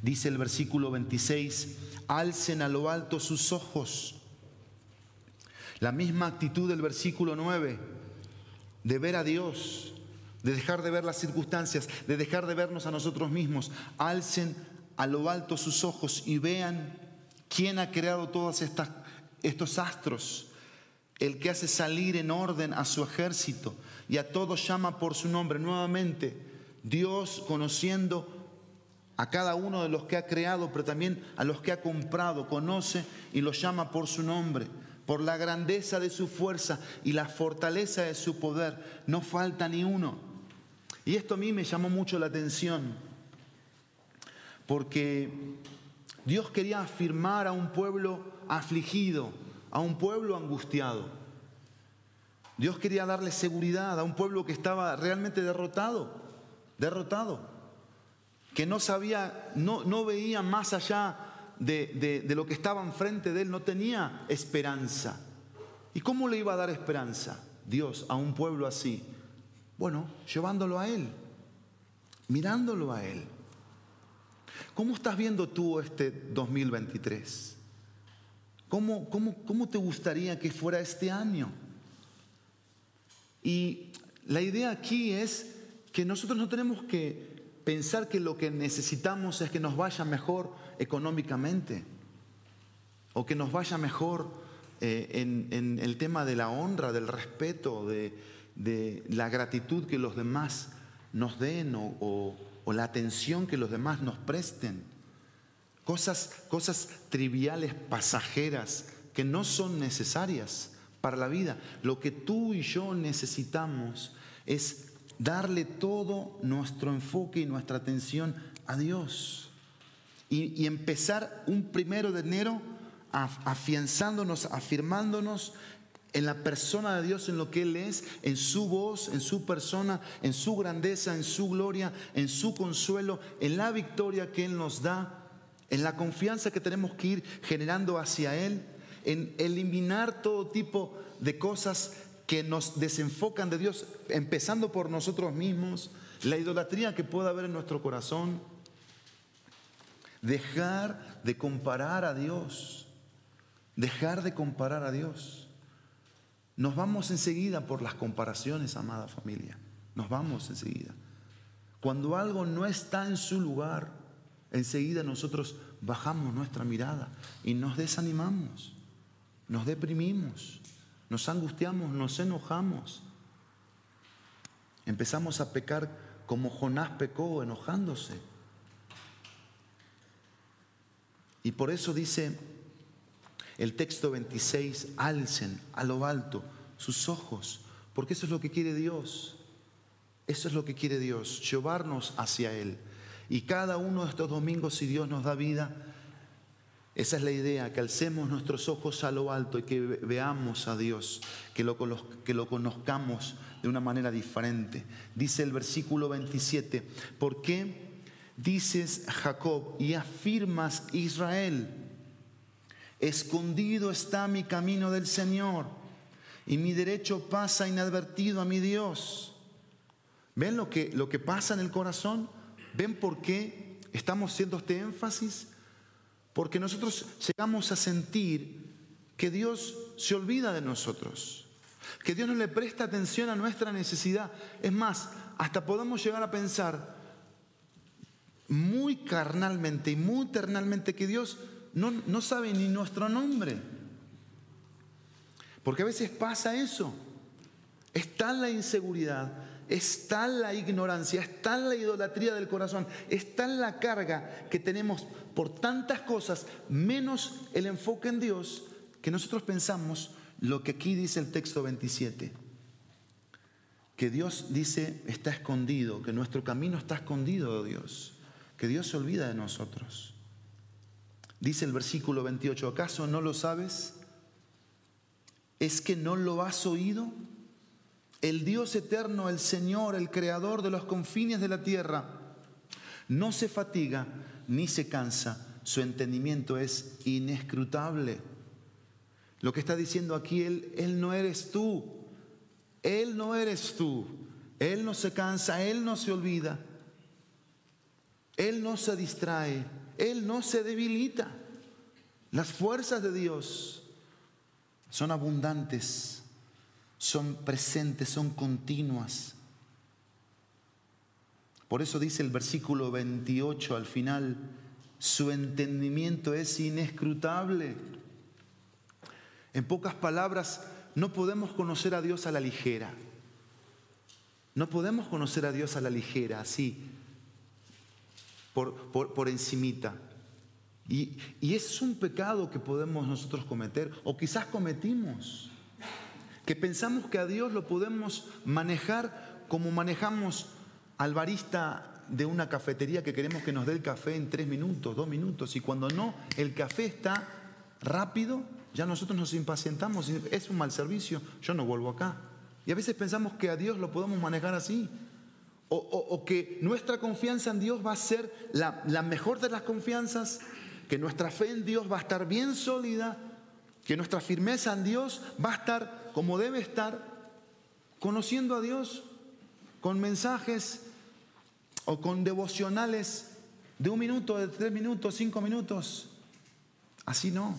Dice el versículo 26, alcen a lo alto sus ojos. La misma actitud del versículo 9, de ver a Dios, de dejar de ver las circunstancias, de dejar de vernos a nosotros mismos. Alcen a lo alto sus ojos y vean quién ha creado todos estos astros, el que hace salir en orden a su ejército y a todos llama por su nombre. Nuevamente, Dios conociendo a cada uno de los que ha creado, pero también a los que ha comprado, conoce y los llama por su nombre, por la grandeza de su fuerza y la fortaleza de su poder. No falta ni uno. Y esto a mí me llamó mucho la atención, porque Dios quería afirmar a un pueblo afligido, a un pueblo angustiado. Dios quería darle seguridad a un pueblo que estaba realmente derrotado, derrotado. Que no sabía, no, no veía más allá de, de lo que estaba enfrente de él, no tenía esperanza. ¿Y cómo le iba a dar esperanza Dios a un pueblo así? Bueno, llevándolo a Él, mirándolo a Él. ¿Cómo estás viendo tú este 2023? ¿Cómo, cómo, cómo te gustaría que fuera este año? Y la idea aquí es que nosotros no tenemos que pensar que lo que necesitamos es que nos vaya mejor económicamente o que nos vaya mejor eh, en, el tema de la honra, del respeto, de, la gratitud que los demás nos den o, la atención que los demás nos presten. Cosas, cosas triviales, pasajeras, que no son necesarias para la vida. Lo que tú y yo necesitamos es darle todo nuestro enfoque y nuestra atención a Dios. Y, empezar un primero de enero afianzándonos, afirmándonos en la persona de Dios, en lo que Él es, en su voz, en su persona, en su grandeza, en su gloria, en su consuelo, en la victoria que Él nos da, en la confianza que tenemos que ir generando hacia Él, en eliminar todo tipo de cosas que nos desenfocan de Dios, empezando por nosotros mismos, la idolatría que pueda haber en nuestro corazón, dejar de comparar a Dios Dejar de comparar a Dios. Nos vamos enseguida por las comparaciones, amada familia. Nos vamos enseguida. Cuando algo no está en su lugar, enseguida nosotros bajamos nuestra mirada y nos desanimamos, nos deprimimos, nos angustiamos, nos enojamos. Empezamos a pecar como Jonás pecó, enojándose. Y por eso dice el texto 26, alcen a lo alto sus ojos, porque eso es lo que quiere Dios. Eso es lo que quiere Dios, llevarnos hacia Él. Y cada uno de estos domingos, si Dios nos da vida, esa es la idea, que alcemos nuestros ojos a lo alto y que veamos a Dios, que lo, que lo conozcamos de una manera diferente. Dice el versículo 27, ¿por qué dices Jacob y afirmas Israel? Escondido está mi camino del Señor y mi derecho pasa inadvertido a mi Dios. ¿Ven lo que, lo que pasa en el corazón? ¿Ven por qué estamos haciendo este énfasis? Porque nosotros llegamos a sentir que Dios se olvida de nosotros, que Dios no le presta atención a nuestra necesidad. Es más, hasta podemos llegar a pensar muy carnalmente y muy eternalmente que Dios no, no sabe ni nuestro nombre. Porque a veces pasa eso. Está la inseguridad, está la ignorancia, está la idolatría del corazón, está la carga que tenemos por tantas cosas, menos el enfoque en Dios, que nosotros pensamos lo que aquí dice el texto 27. Que Dios dice está escondido, que nuestro camino está escondido de Dios, que Dios se olvida de nosotros. Dice el versículo 28, ¿acaso no lo sabes? ¿Es que no lo has oído? El Dios eterno, el Señor, el Creador de los confines de la tierra, no se fatiga ni se cansa, su entendimiento es inescrutable. Lo que está diciendo aquí, Él, Él no eres tú, Él no eres tú, Él no se cansa, Él no se olvida, Él no se distrae. Él no se debilita. Las fuerzas de Dios son abundantes, son presentes, son continuas. Por eso dice el versículo 28 al final, su entendimiento es inescrutable. En pocas palabras, no podemos conocer a Dios a la ligera. No podemos conocer a Dios a la ligera, así, por, por, encimita. Y, y es un pecado que podemos nosotros cometer, o quizás cometimos, que pensamos que a Dios lo podemos manejar como manejamos al barista de una cafetería que queremos que nos dé el café en tres minutos, dos minutos, y cuando no, el café está rápido, ya nosotros nos impacientamos, es un mal servicio, yo no vuelvo acá. Y a veces pensamos que a Dios lo podemos manejar así, O, que nuestra confianza en Dios va a ser la, la mejor de las confianzas, que nuestra fe en Dios va a estar bien sólida, que nuestra firmeza en Dios va a estar como debe estar, conociendo a Dios con mensajes o con devocionales de un minuto, de tres minutos, cinco minutos. Así no.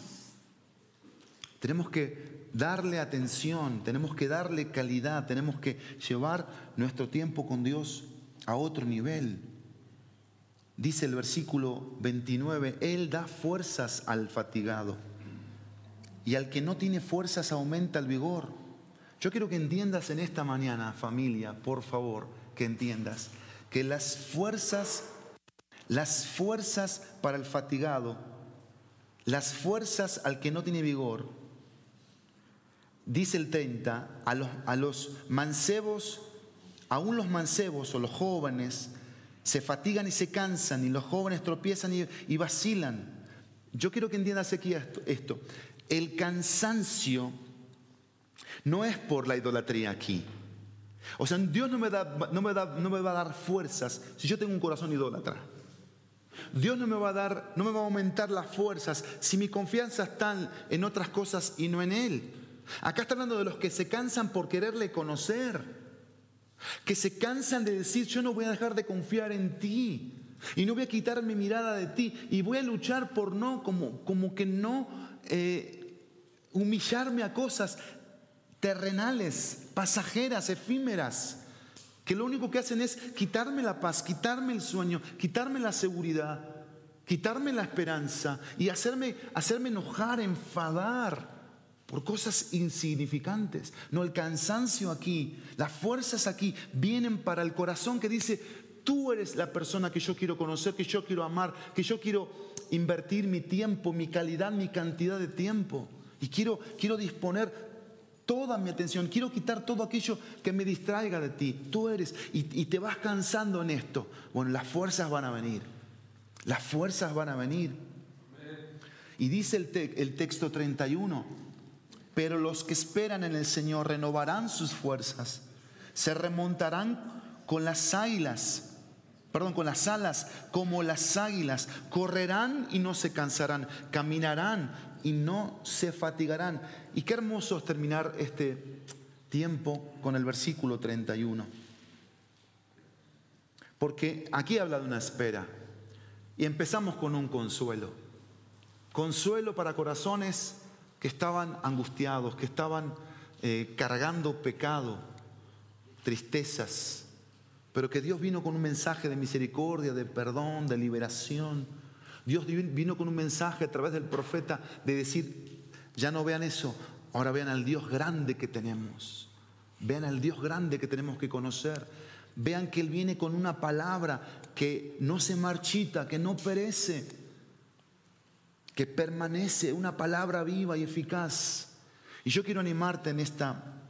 Tenemos que darle atención, tenemos que darle calidad, tenemos que llevar nuestro tiempo con Dios a otro nivel. Dice el versículo 29, Él da fuerzas al fatigado y al que no tiene fuerzas aumenta el vigor. Yo quiero que entiendas en esta mañana, familia, por favor, que entiendas que las fuerzas, las fuerzas para el fatigado, las fuerzas al que no tiene vigor, dice el 30, a los, a los mancebos, aún los mancebos o los jóvenes, se fatigan y se cansan, y los jóvenes tropiezan y, vacilan. Yo quiero que entiendas aquí esto. El cansancio no es por la idolatría aquí. O sea, Dios no me, da, no, me da, no me va a dar fuerzas si yo tengo un corazón idólatra. Dios no me va a dar, no me va a aumentar las fuerzas si mi confianza está en otras cosas y no en Él. Acá está hablando de los que se cansan por quererle conocer, que se cansan de decir yo no voy a dejar de confiar en ti y no voy a quitar mi mirada de ti y voy a luchar por no, como, como que no eh, humillarme a cosas terrenales, pasajeras, efímeras, que lo único que hacen es quitarme la paz, quitarme el sueño, quitarme la seguridad, quitarme la esperanza y hacerme, hacerme enojar, enfadar por cosas insignificantes. No, el cansancio aquí, las fuerzas aquí vienen para el corazón que dice, tú eres la persona que yo quiero conocer, que yo quiero amar, que yo quiero invertir mi tiempo, mi calidad, mi cantidad de tiempo. Y quiero, quiero disponer toda mi atención, quiero quitar todo aquello que me distraiga de ti. Tú eres, y, te vas cansando en esto. Bueno, las fuerzas van a venir. Las fuerzas van a venir. Y dice el, el texto 31, pero los que esperan en el Señor renovarán sus fuerzas, se remontarán con las águilas perdón, con las alas como las águilas, correrán y no se cansarán, caminarán y no se fatigarán. Y qué hermoso es terminar este tiempo con el versículo 31. Porque aquí habla de una espera. Y empezamos con un consuelo. Consuelo para corazones que estaban angustiados, que estaban eh, cargando pecado, tristezas, pero que Dios vino con un mensaje de misericordia, de perdón, de liberación. Dios vino con un mensaje a través del profeta de decir, ya no vean eso, ahora vean al Dios grande que tenemos. Vean al Dios grande que tenemos que conocer. Vean que Él viene con una palabra que no se marchita, que no perece, que permanece, una palabra viva y eficaz. Y yo quiero animarte en esta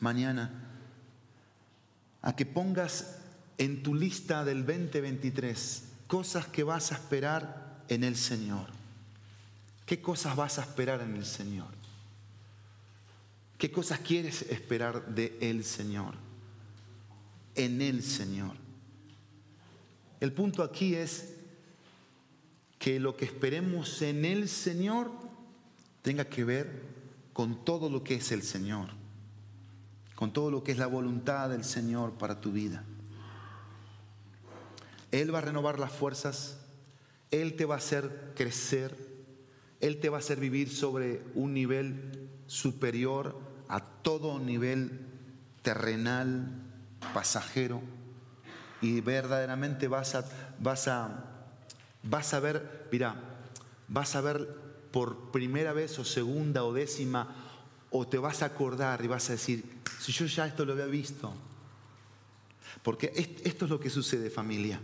mañana a que pongas en tu lista del 2023 cosas que vas a esperar en el Señor. ¿Qué cosas vas a esperar en el Señor? ¿Qué cosas quieres esperar de el Señor? En el Señor. El punto aquí es que lo que esperemos en el Señor tenga que ver con todo lo que es el Señor con todo lo que es la voluntad del Señor para tu vida. Él va a renovar las fuerzas, Él te va a hacer crecer, Él te va a hacer vivir sobre un nivel superior a todo nivel terrenal, pasajero, y verdaderamente vas a, vas a, vas a ver, mira, vas a ver por primera vez o segunda o décima, o te vas a acordar y vas a decir, si yo ya esto lo había visto. Porque esto es lo que sucede familia.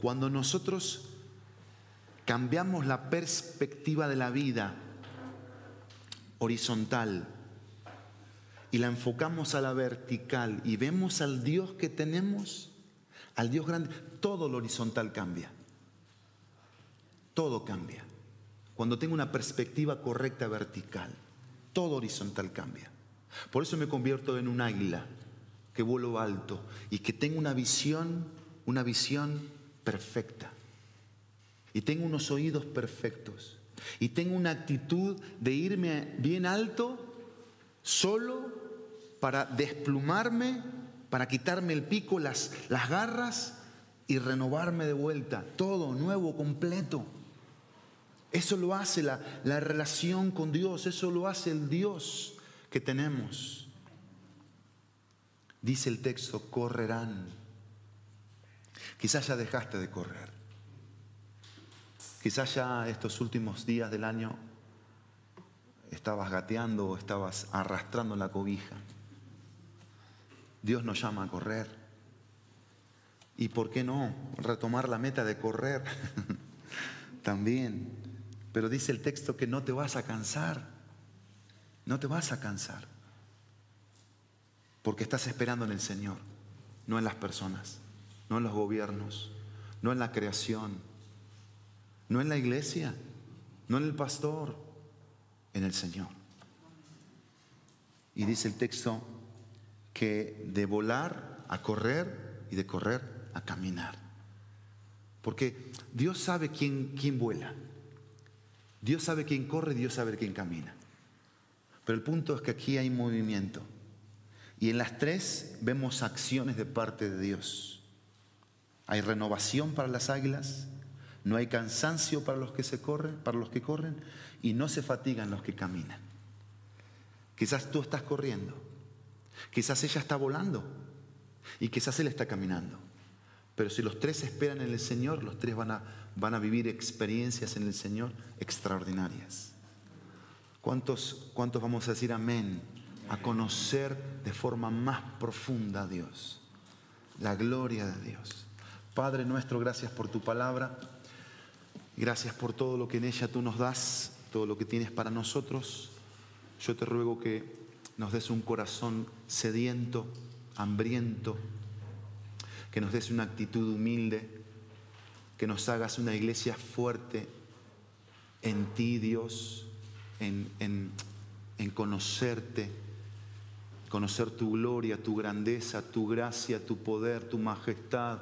Cuando nosotros cambiamos la perspectiva de la vida horizontal y la enfocamos a la vertical y vemos al Dios que tenemos, al Dios grande, todo lo horizontal cambia. Todo cambia. Cuando tengo una perspectiva correcta vertical, todo horizontal cambia. Por eso me convierto en un águila que vuelo alto y que tengo una visión, una visión perfecta. Y tengo unos oídos perfectos. Y tengo una actitud de irme bien alto, solo, para desplumarme, para quitarme el pico, las, las garras y renovarme de vuelta. Todo nuevo, completo. Eso lo hace la, la relación con Dios, eso lo hace el Dios que tenemos. Dice el texto, correrán. Quizás ya dejaste de correr. Quizás ya estos últimos días del año estabas gateando o estabas arrastrando la cobija. Dios nos llama a correr. ¿Y por qué no retomar la meta de correr? *laughs* También. Pero dice el texto que no te vas a cansar. No te vas a cansar. Porque estás esperando en el Señor, no en las personas, no en los gobiernos, no en la creación, no en la iglesia, no en el pastor, en el Señor. Y dice el texto que de volar a correr y de correr a caminar. Porque Dios sabe quién, quién vuela. Dios sabe quién corre, Dios sabe quién camina. Pero el punto es que aquí hay movimiento. Y en las tres vemos acciones de parte de Dios. Hay renovación para las águilas, no hay cansancio para los que se corren, para los que corren, y no se fatigan los que caminan. Quizás tú estás corriendo, quizás ella está volando y quizás él está caminando. Pero si los tres esperan en el Señor, los tres van a, van a vivir experiencias en el Señor extraordinarias. ¿Cuántos, ¿Cuántos vamos a decir amén? A conocer de forma más profunda a Dios, la gloria de Dios. Padre nuestro, gracias por tu palabra, gracias por todo lo que en ella tú nos das, todo lo que tienes para nosotros. Yo te ruego que nos des un corazón sediento, hambriento, que nos des una actitud humilde, que nos hagas una iglesia fuerte en ti, Dios en, conocerte, conocer tu gloria, tu grandeza, tu gracia, tu poder, tu majestad.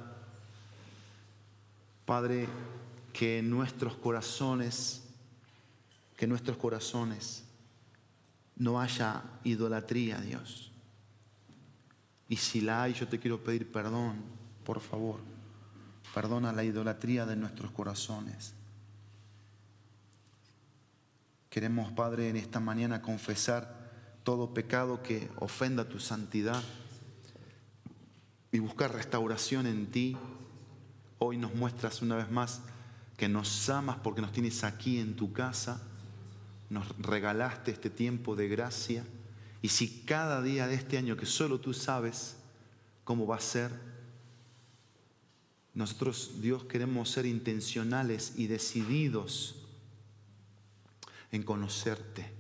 Padre, que nuestros corazones, que nuestros corazones no haya idolatría, Dios. Y si la hay, yo te quiero pedir perdón, por favor. Perdona la idolatría de nuestros corazones. Queremos, Padre, en esta mañana confesar todo pecado que ofenda tu santidad y buscar restauración en ti. Hoy nos muestras una vez más que nos amas porque nos tienes aquí en tu casa, nos regalaste este tiempo de gracia y si cada día de este año que solo tú sabes cómo va a ser, nosotros Dios queremos ser intencionales y decididos en conocerte,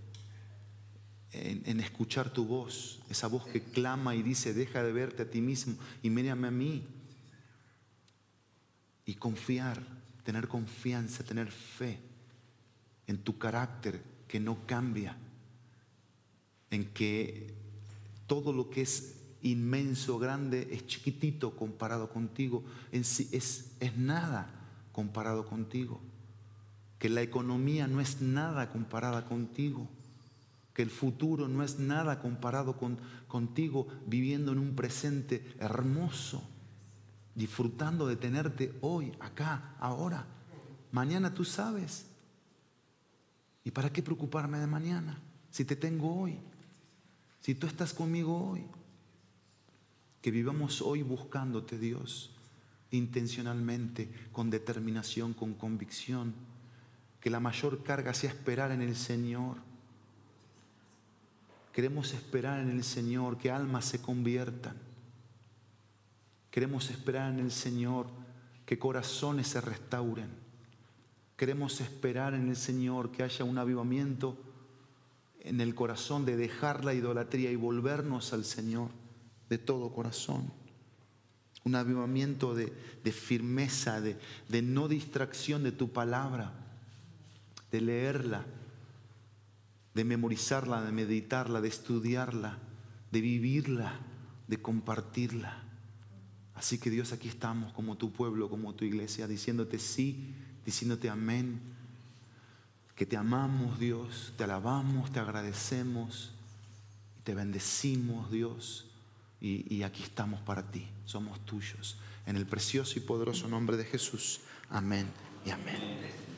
en, escuchar tu voz, esa voz que clama y dice, deja de verte a ti mismo y mírame a mí. Y confiar, tener confianza, tener fe en tu carácter que no cambia, en que todo lo que es inmenso, grande, es chiquitito comparado contigo, en sí es, es nada comparado contigo que la economía no es nada comparada contigo, que el futuro no es nada comparado con, contigo viviendo en un presente hermoso, disfrutando de tenerte hoy, acá, ahora. Mañana tú sabes. ¿Y para qué preocuparme de mañana si te tengo hoy? Si tú estás conmigo hoy. Que vivamos hoy buscándote, Dios, intencionalmente, con determinación, con convicción que la mayor carga sea esperar en el Señor. Queremos esperar en el Señor que almas se conviertan. Queremos esperar en el Señor que corazones se restauren. Queremos esperar en el Señor que haya un avivamiento en el corazón de dejar la idolatría y volvernos al Señor de todo corazón. Un avivamiento de, firmeza, de, de no distracción de tu palabra de leerla, de memorizarla, de meditarla, de estudiarla, de vivirla de compartirla. Así que Dios, aquí estamos como tu pueblo, como tu iglesia, diciéndote sí, diciéndote amén, que te amamos Dios, te alabamos, te agradecemos, te bendecimos Dios, y, y aquí estamos para ti, somos tuyos. En el precioso y poderoso nombre de Jesús. Amén y amén.